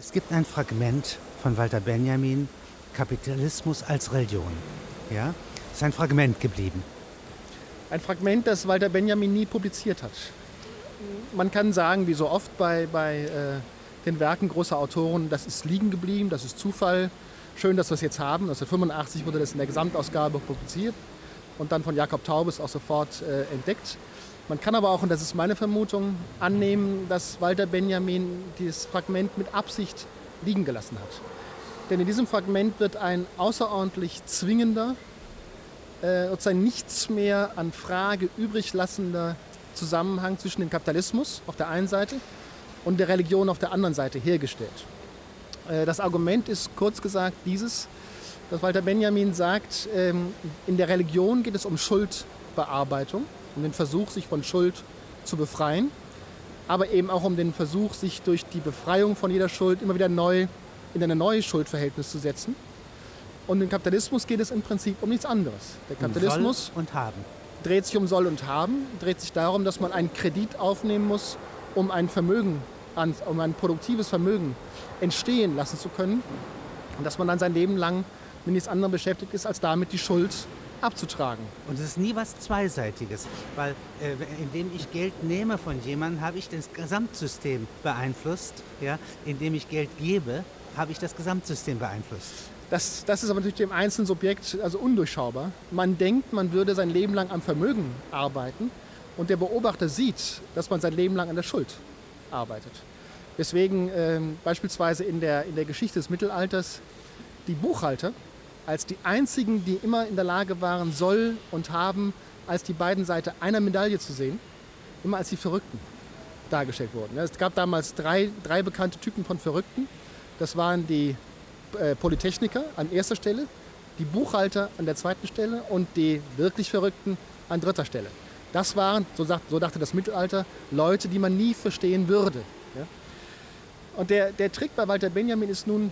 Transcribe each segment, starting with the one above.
Es gibt ein Fragment von Walter Benjamin, Kapitalismus als Religion. Ja, ist ein Fragment geblieben. Ein Fragment, das Walter Benjamin nie publiziert hat. Man kann sagen, wie so oft bei, bei äh, den Werken großer Autoren, das ist liegen geblieben, das ist Zufall. Schön, dass wir es jetzt haben. 1985 wurde das in der Gesamtausgabe publiziert und dann von Jakob Taubes auch sofort äh, entdeckt. Man kann aber auch, und das ist meine Vermutung, annehmen, dass Walter Benjamin dieses Fragment mit Absicht liegen gelassen hat. Denn in diesem Fragment wird ein außerordentlich zwingender, äh, sozusagen nichts mehr an Frage übrig lassender Zusammenhang zwischen dem Kapitalismus auf der einen Seite und der Religion auf der anderen Seite hergestellt. Äh, das Argument ist kurz gesagt dieses, dass Walter Benjamin sagt, ähm, in der Religion geht es um Schuldbearbeitung, um den Versuch, sich von Schuld zu befreien, aber eben auch um den Versuch, sich durch die Befreiung von jeder Schuld immer wieder neu in ein neues Schuldverhältnis zu setzen. Und im Kapitalismus geht es im Prinzip um nichts anderes. Der Kapitalismus um und haben. dreht sich um Soll und Haben, dreht sich darum, dass man einen Kredit aufnehmen muss, um ein Vermögen, um ein produktives Vermögen entstehen lassen zu können. Und dass man dann sein Leben lang mit nichts anderem beschäftigt ist, als damit die Schuld abzutragen. Und es ist nie was Zweiseitiges, weil äh, indem ich Geld nehme von jemandem, habe ich das Gesamtsystem beeinflusst. Ja? Indem ich Geld gebe, habe ich das Gesamtsystem beeinflusst. Das, das ist aber natürlich dem einzelnen Subjekt also undurchschaubar. Man denkt, man würde sein Leben lang am Vermögen arbeiten und der Beobachter sieht, dass man sein Leben lang an der Schuld arbeitet. Deswegen ähm, beispielsweise in der, in der Geschichte des Mittelalters die Buchhalter als die einzigen, die immer in der Lage waren, soll und haben, als die beiden Seiten einer Medaille zu sehen, immer als die Verrückten dargestellt wurden. Es gab damals drei, drei bekannte Typen von Verrückten. Das waren die äh, Polytechniker an erster Stelle, die Buchhalter an der zweiten Stelle und die wirklich Verrückten an dritter Stelle. Das waren, so, sagt, so dachte das Mittelalter, Leute, die man nie verstehen würde. Ja? Und der, der Trick bei Walter Benjamin ist nun,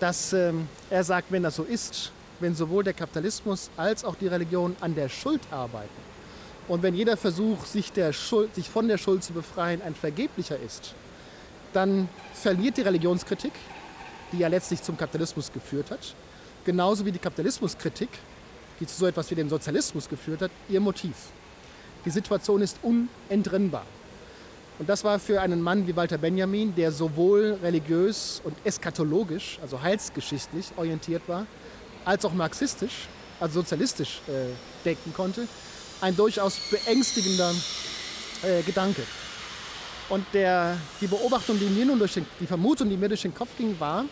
dass ähm, er sagt, wenn das so ist, wenn sowohl der Kapitalismus als auch die Religion an der Schuld arbeiten und wenn jeder Versuch, sich, der Schuld, sich von der Schuld zu befreien, ein vergeblicher ist, dann verliert die Religionskritik, die ja letztlich zum Kapitalismus geführt hat, genauso wie die Kapitalismuskritik, die zu so etwas wie dem Sozialismus geführt hat, ihr Motiv. Die Situation ist unentrinnbar. Und das war für einen Mann wie Walter Benjamin, der sowohl religiös und eschatologisch, also heilsgeschichtlich orientiert war, als auch marxistisch, also sozialistisch äh, denken konnte, ein durchaus beängstigender äh, Gedanke. Und der, die Beobachtung, die mir nun durch den, die Vermutung, die mir durch den Kopf ging, war,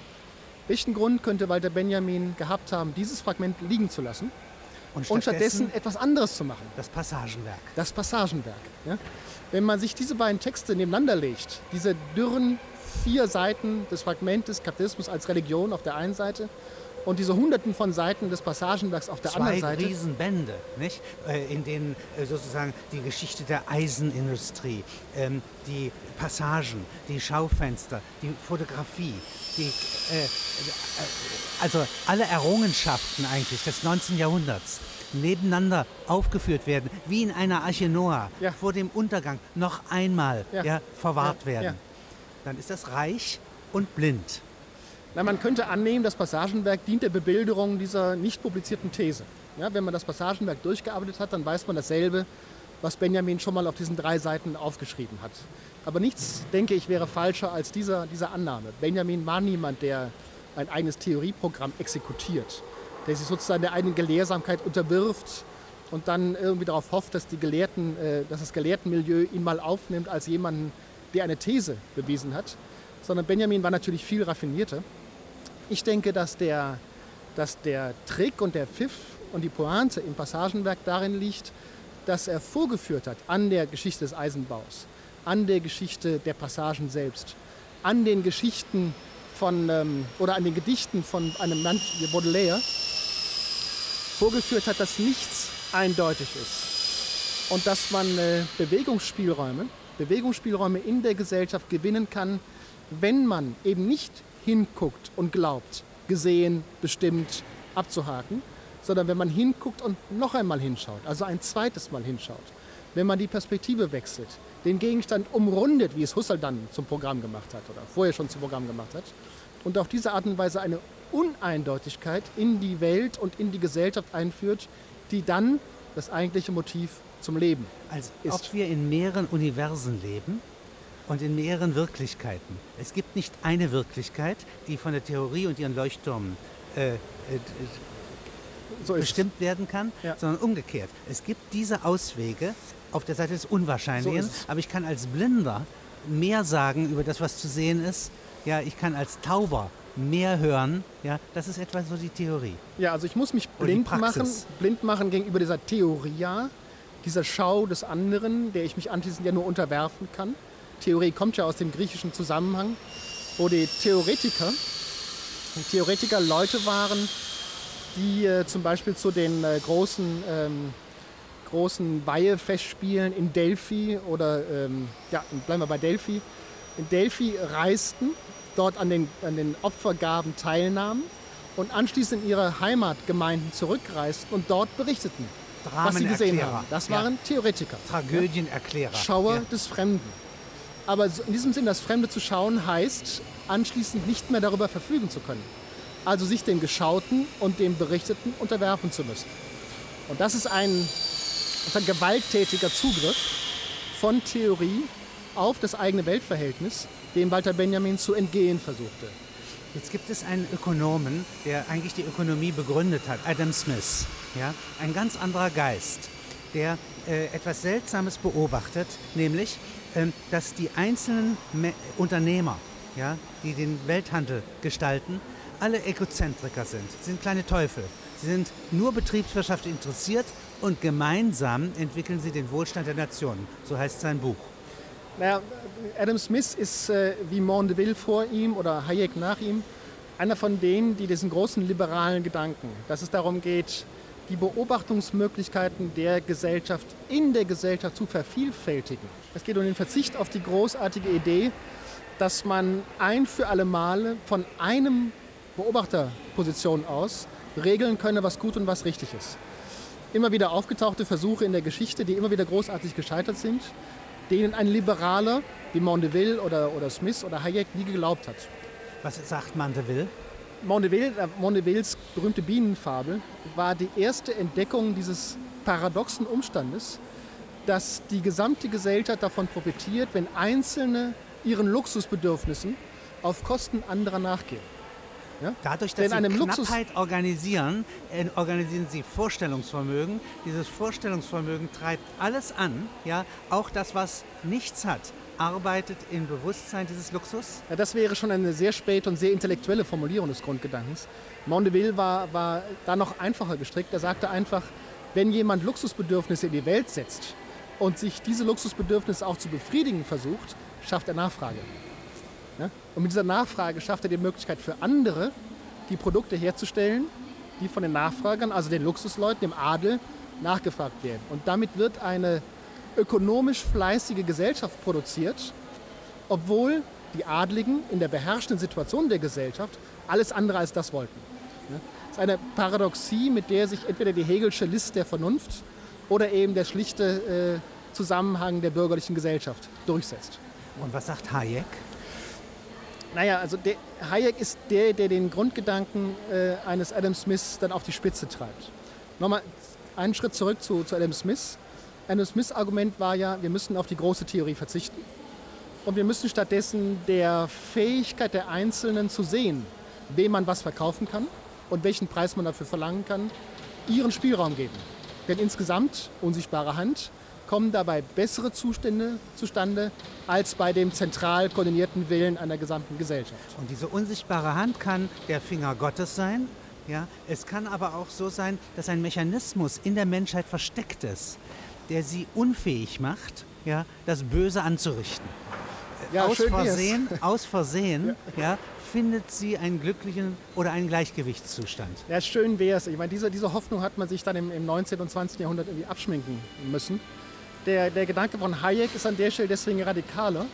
welchen Grund könnte Walter Benjamin gehabt haben, dieses Fragment liegen zu lassen und, und stattdessen etwas anderes zu machen? Das Passagenwerk. Das Passagenwerk. Ja? Wenn man sich diese beiden Texte nebeneinander legt, diese dürren vier Seiten des Fragmentes Kapitalismus als Religion auf der einen Seite und diese Hunderten von Seiten des Passagenwerks auf der Zwei anderen Seite. Zwei Riesenbände, nicht? Äh, in denen äh, sozusagen die Geschichte der Eisenindustrie, ähm, die Passagen, die Schaufenster, die Fotografie, die, äh, also alle Errungenschaften eigentlich des 19. Jahrhunderts nebeneinander aufgeführt werden, wie in einer Arche Noah, ja. vor dem Untergang noch einmal ja. Ja, verwahrt werden, dann ist das reich und blind. Na, man könnte annehmen, das Passagenwerk dient der Bebilderung dieser nicht publizierten These. Ja, wenn man das Passagenwerk durchgearbeitet hat, dann weiß man dasselbe, was Benjamin schon mal auf diesen drei Seiten aufgeschrieben hat. Aber nichts, denke ich, wäre falscher als dieser, diese Annahme. Benjamin war niemand, der ein eigenes Theorieprogramm exekutiert der sich sozusagen der eigenen Gelehrsamkeit unterwirft und dann irgendwie darauf hofft, dass, die Gelehrten, äh, dass das Gelehrtenmilieu ihn mal aufnimmt als jemanden, der eine These bewiesen hat. Sondern Benjamin war natürlich viel raffinierter. Ich denke, dass der, dass der Trick und der Pfiff und die Pointe im Passagenwerk darin liegt, dass er vorgeführt hat an der Geschichte des Eisenbaus, an der Geschichte der Passagen selbst, an den Geschichten von, ähm, oder an den Gedichten von einem Mann wie Baudelaire, vorgeführt hat, dass nichts eindeutig ist und dass man äh, Bewegungsspielräume, Bewegungsspielräume in der Gesellschaft gewinnen kann, wenn man eben nicht hinguckt und glaubt, gesehen, bestimmt, abzuhaken, sondern wenn man hinguckt und noch einmal hinschaut, also ein zweites Mal hinschaut. wenn man die Perspektive wechselt, den Gegenstand umrundet, wie es Husserl dann zum Programm gemacht hat oder vorher schon zum Programm gemacht hat, und auf diese Art und Weise eine Uneindeutigkeit in die Welt und in die Gesellschaft einführt, die dann das eigentliche Motiv zum Leben Als ist. ob wir in mehreren Universen leben und in mehreren Wirklichkeiten. Es gibt nicht eine Wirklichkeit, die von der Theorie und ihren Leuchttürmen äh, äh, So bestimmt werden kann, Ja. sondern umgekehrt. Es gibt diese Auswege auf der Seite des Unwahrscheinlichen, So aber ich kann als Blinder mehr sagen über das, was zu sehen ist. Ja, ich kann als Tauber mehr hören. Ja, das ist etwa so die Theorie. Ja, also ich muss mich blind machen, blind machen gegenüber dieser Theoria, dieser Schau des anderen, der ich mich anschließend ja nur unterwerfen kann. Theorie kommt ja aus dem griechischen Zusammenhang, wo die Theoretiker, die Theoretiker Leute waren, die äh, zum Beispiel zu den äh, großen, ähm, großen Weihefestspielen in Delphi oder, ähm, ja, bleiben wir bei Delphi, in Delphi reisten, dort an den, an den Opfergaben teilnahmen und anschließend in ihre Heimatgemeinden zurückreisten und dort berichteten, was sie gesehen haben. Das Ja. waren Theoretiker. Tragödienerklärer. Schauer Ja. des Fremden. Aber in diesem Sinn, das Fremde zu schauen, heißt, anschließend nicht mehr darüber verfügen zu können. Also sich dem Geschauten und dem Berichteten unterwerfen zu müssen. Und das ist ein, ein gewalttätiger Zugriff von Theorie auf das eigene Weltverhältnis, dem Walter Benjamin zu entgehen versuchte. Jetzt gibt es einen Ökonomen, der eigentlich die Ökonomie begründet hat, Adam Smith. Ja? Ein ganz anderer Geist, der äh, etwas Seltsames beobachtet, nämlich, dass die einzelnen Me Unternehmer, ja, die den Welthandel gestalten, alle Egozentriker sind. Sie sind kleine Teufel. Sie sind nur betriebswirtschaftlich interessiert und gemeinsam entwickeln sie den Wohlstand der Nationen. So heißt sein Buch. Naja, Adam Smith ist äh, wie Mondeville vor ihm oder Hayek nach ihm einer von denen, die diesen großen liberalen Gedanken, dass es darum geht, die Beobachtungsmöglichkeiten der Gesellschaft in der Gesellschaft zu vervielfältigen. Es geht um den Verzicht auf die großartige Idee, dass man ein für alle Male von einem Beobachterposition aus regeln könne, was gut und was richtig ist. Immer wieder aufgetauchte Versuche in der Geschichte, die immer wieder großartig gescheitert sind, denen ein Liberaler wie Mondeville oder, oder Smith oder Hayek nie geglaubt hat. Was sagt Mandeville? Mondeville, äh, Mondevilles berühmte Bienenfabel war die erste Entdeckung dieses paradoxen Umstandes, dass die gesamte Gesellschaft davon profitiert, wenn Einzelne ihren Luxusbedürfnissen auf Kosten anderer nachgehen. Dadurch, dass Denn sie einem Luxus- Knappheit organisieren, äh, organisieren sie Vorstellungsvermögen. Dieses Vorstellungsvermögen treibt alles an, ja, auch das, was nichts hat, arbeitet im Bewusstsein dieses Luxus. Ja, das wäre schon eine sehr späte und sehr intellektuelle Formulierung des Grundgedankens. Mondeville war, war da noch einfacher gestrickt. Er sagte einfach, wenn jemand Luxusbedürfnisse in die Welt setzt und sich diese Luxusbedürfnisse auch zu befriedigen versucht, schafft er Nachfrage. Ja? Und mit dieser Nachfrage schafft er die Möglichkeit für andere, die Produkte herzustellen, die von den Nachfragern, also den Luxusleuten, dem Adel, nachgefragt werden. Und damit wird eine ökonomisch fleißige Gesellschaft produziert, obwohl die Adligen in der beherrschenden Situation der Gesellschaft alles andere als das wollten. Ja? Das ist eine Paradoxie, mit der sich entweder die Hegelsche List der Vernunft oder eben der schlichte äh, Zusammenhang der bürgerlichen Gesellschaft durchsetzt. Und was sagt Hayek? Naja, also der, Hayek ist der, der den Grundgedanken äh, eines Adam Smiths dann auf die Spitze treibt. Nochmal einen Schritt zurück zu, zu Adam Smith. Adam Smiths Argument war ja, wir müssen auf die große Theorie verzichten und wir müssen stattdessen der Fähigkeit der Einzelnen zu sehen, wem man was verkaufen kann und welchen Preis man dafür verlangen kann, ihren Spielraum geben. Denn insgesamt, unsichtbare Hand, kommen dabei bessere Zustände zustande als bei dem zentral koordinierten Willen einer gesamten Gesellschaft. Und diese unsichtbare Hand kann der Finger Gottes sein. Ja? Es kann aber auch so sein, dass ein Mechanismus in der Menschheit versteckt ist, der sie unfähig macht, ja, das Böse anzurichten. Ja, aus. Versehen, aus Versehen ja. findet sie einen glücklichen oder einen Gleichgewichtszustand. Ja, schön wäre es. Ich meine, diese, diese Hoffnung hat man sich dann im, im 19. und 20. Jahrhundert irgendwie abschminken müssen. Der, der Gedanke von Hayek ist an der Stelle deswegen radikaler,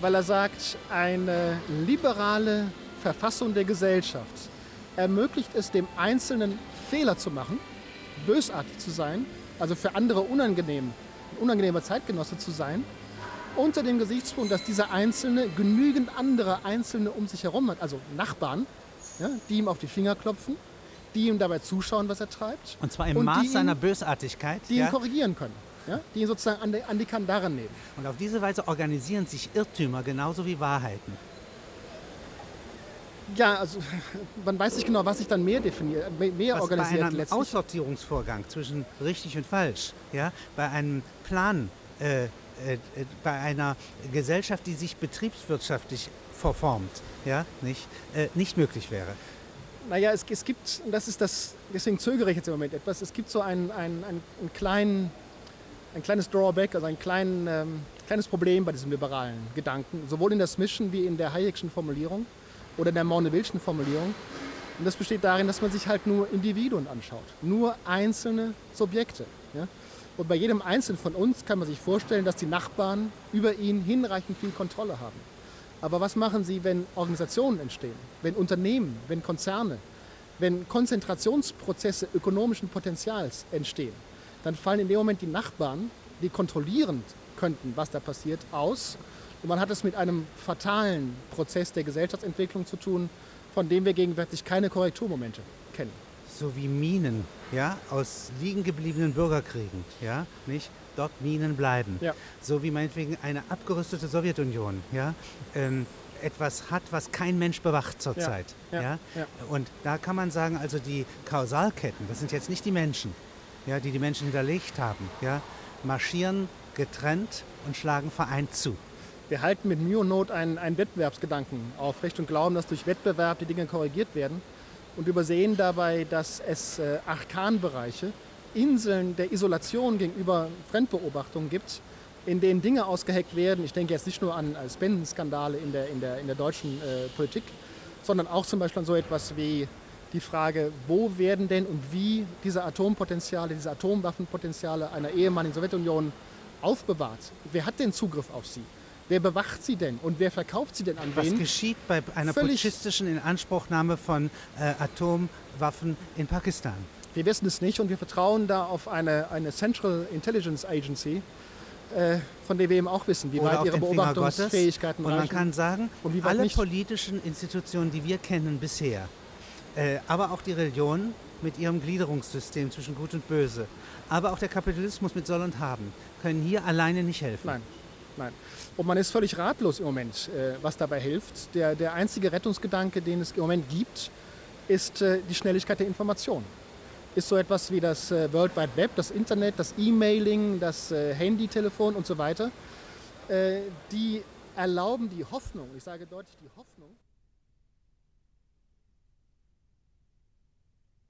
weil er sagt, eine liberale Verfassung der Gesellschaft ermöglicht es dem Einzelnen Fehler zu machen, bösartig zu sein, also für andere unangenehm unangenehmer Zeitgenosse zu sein, unter dem Gesichtspunkt, dass dieser Einzelne genügend andere Einzelne um sich herum hat, also Nachbarn, ja, die ihm auf die Finger klopfen, die ihm dabei zuschauen, was er treibt. Und zwar im Und Maß ihn- seiner Bösartigkeit. die ja? ihn korrigieren können, ja, die ihn sozusagen an die, an die Kandare nehmen. Und auf diese Weise organisieren sich Irrtümer genauso wie Wahrheiten. Ja, also man weiß nicht genau, was sich dann mehr definiert, mehr- Was bei organisiert einem letztlich. Aussortierungsvorgang zwischen richtig und falsch, ja, bei einem Plan, äh, äh, äh, bei einer Gesellschaft, die sich betriebswirtschaftlich verformt, ja, nicht, äh, nicht möglich wäre. Naja, es, es gibt, und das ist das, deswegen zögere ich jetzt im Moment etwas, es gibt so ein, ein, ein, einen kleinen, ein kleines Drawback, also ein kleinen, ähm, kleines Problem bei diesem liberalen Gedanken, sowohl in der Smithschen wie in der Hayek'schen Formulierung oder in der Mauneville'schen Formulierung. Und das besteht darin, dass man sich halt nur Individuen anschaut, nur einzelne Subjekte. Ja? Und bei jedem Einzelnen von uns kann man sich vorstellen, dass die Nachbarn über ihn hinreichend viel Kontrolle haben. Aber was machen Sie, wenn Organisationen entstehen, wenn Unternehmen, wenn Konzerne, wenn Konzentrationsprozesse ökonomischen Potenzials entstehen? Dann fallen in dem Moment die Nachbarn, die kontrollierend könnten, was da passiert, aus. Und man hat es mit einem fatalen Prozess der Gesellschaftsentwicklung zu tun, von dem wir gegenwärtig keine Korrekturmomente kennen. So wie Minen, ja, aus liegen gebliebenen Bürgerkriegen, ja, nicht? Dort Minen bleiben. Ja. So wie meinetwegen eine abgerüstete Sowjetunion, ja, ähm, etwas hat, was kein Mensch bewacht zurzeit. ja, Ja, ja. Und da kann man sagen, also die Kausalketten, das sind jetzt nicht die Menschen, ja, die die Menschen hinterlegt haben, ja, marschieren getrennt und schlagen vereint zu. Wir halten mit Mühe und Not einen, einen Wettbewerbsgedanken aufrecht und glauben, dass durch Wettbewerb die Dinge korrigiert werden und übersehen dabei, dass es äh, Arkanbereiche, Inseln der Isolation gegenüber Fremdbeobachtungen gibt, in denen Dinge ausgeheckt werden. Ich denke jetzt nicht nur an Spendenskandale in der, in der, in der deutschen äh, Politik, sondern auch zum Beispiel an so etwas wie die Frage, wo werden denn und wie diese Atompotenziale, diese Atomwaffenpotenziale einer ehemaligen Sowjetunion aufbewahrt? Wer hat denn Zugriff auf sie? Wer bewacht sie denn und wer verkauft sie denn an Was wen? geschieht bei einer Völlig- putschistischen Inanspruchnahme von äh, Atomwaffen in Pakistan? Wir wissen es nicht und wir vertrauen da auf eine, eine Central Intelligence Agency, äh, von der wir eben auch wissen, wie Oder weit ihre. Beobachtungsfähigkeiten Und man reichen. kann sagen, und alle nicht. politischen Institutionen, die wir kennen bisher, äh, aber auch die Religion mit ihrem Gliederungssystem zwischen Gut und Böse, aber auch der Kapitalismus mit Soll und Haben, können hier alleine nicht helfen. Nein, nein. Und man ist völlig ratlos im Moment, äh, was dabei hilft. Der, der einzige Rettungsgedanke, den es im Moment gibt, ist äh, die Schnelligkeit der Information. Ist so etwas wie das äh, World Wide Web, das Internet, das E-Mailing, das Handytelefon und so weiter. Die erlauben die Hoffnung, ich sage deutlich die Hoffnung,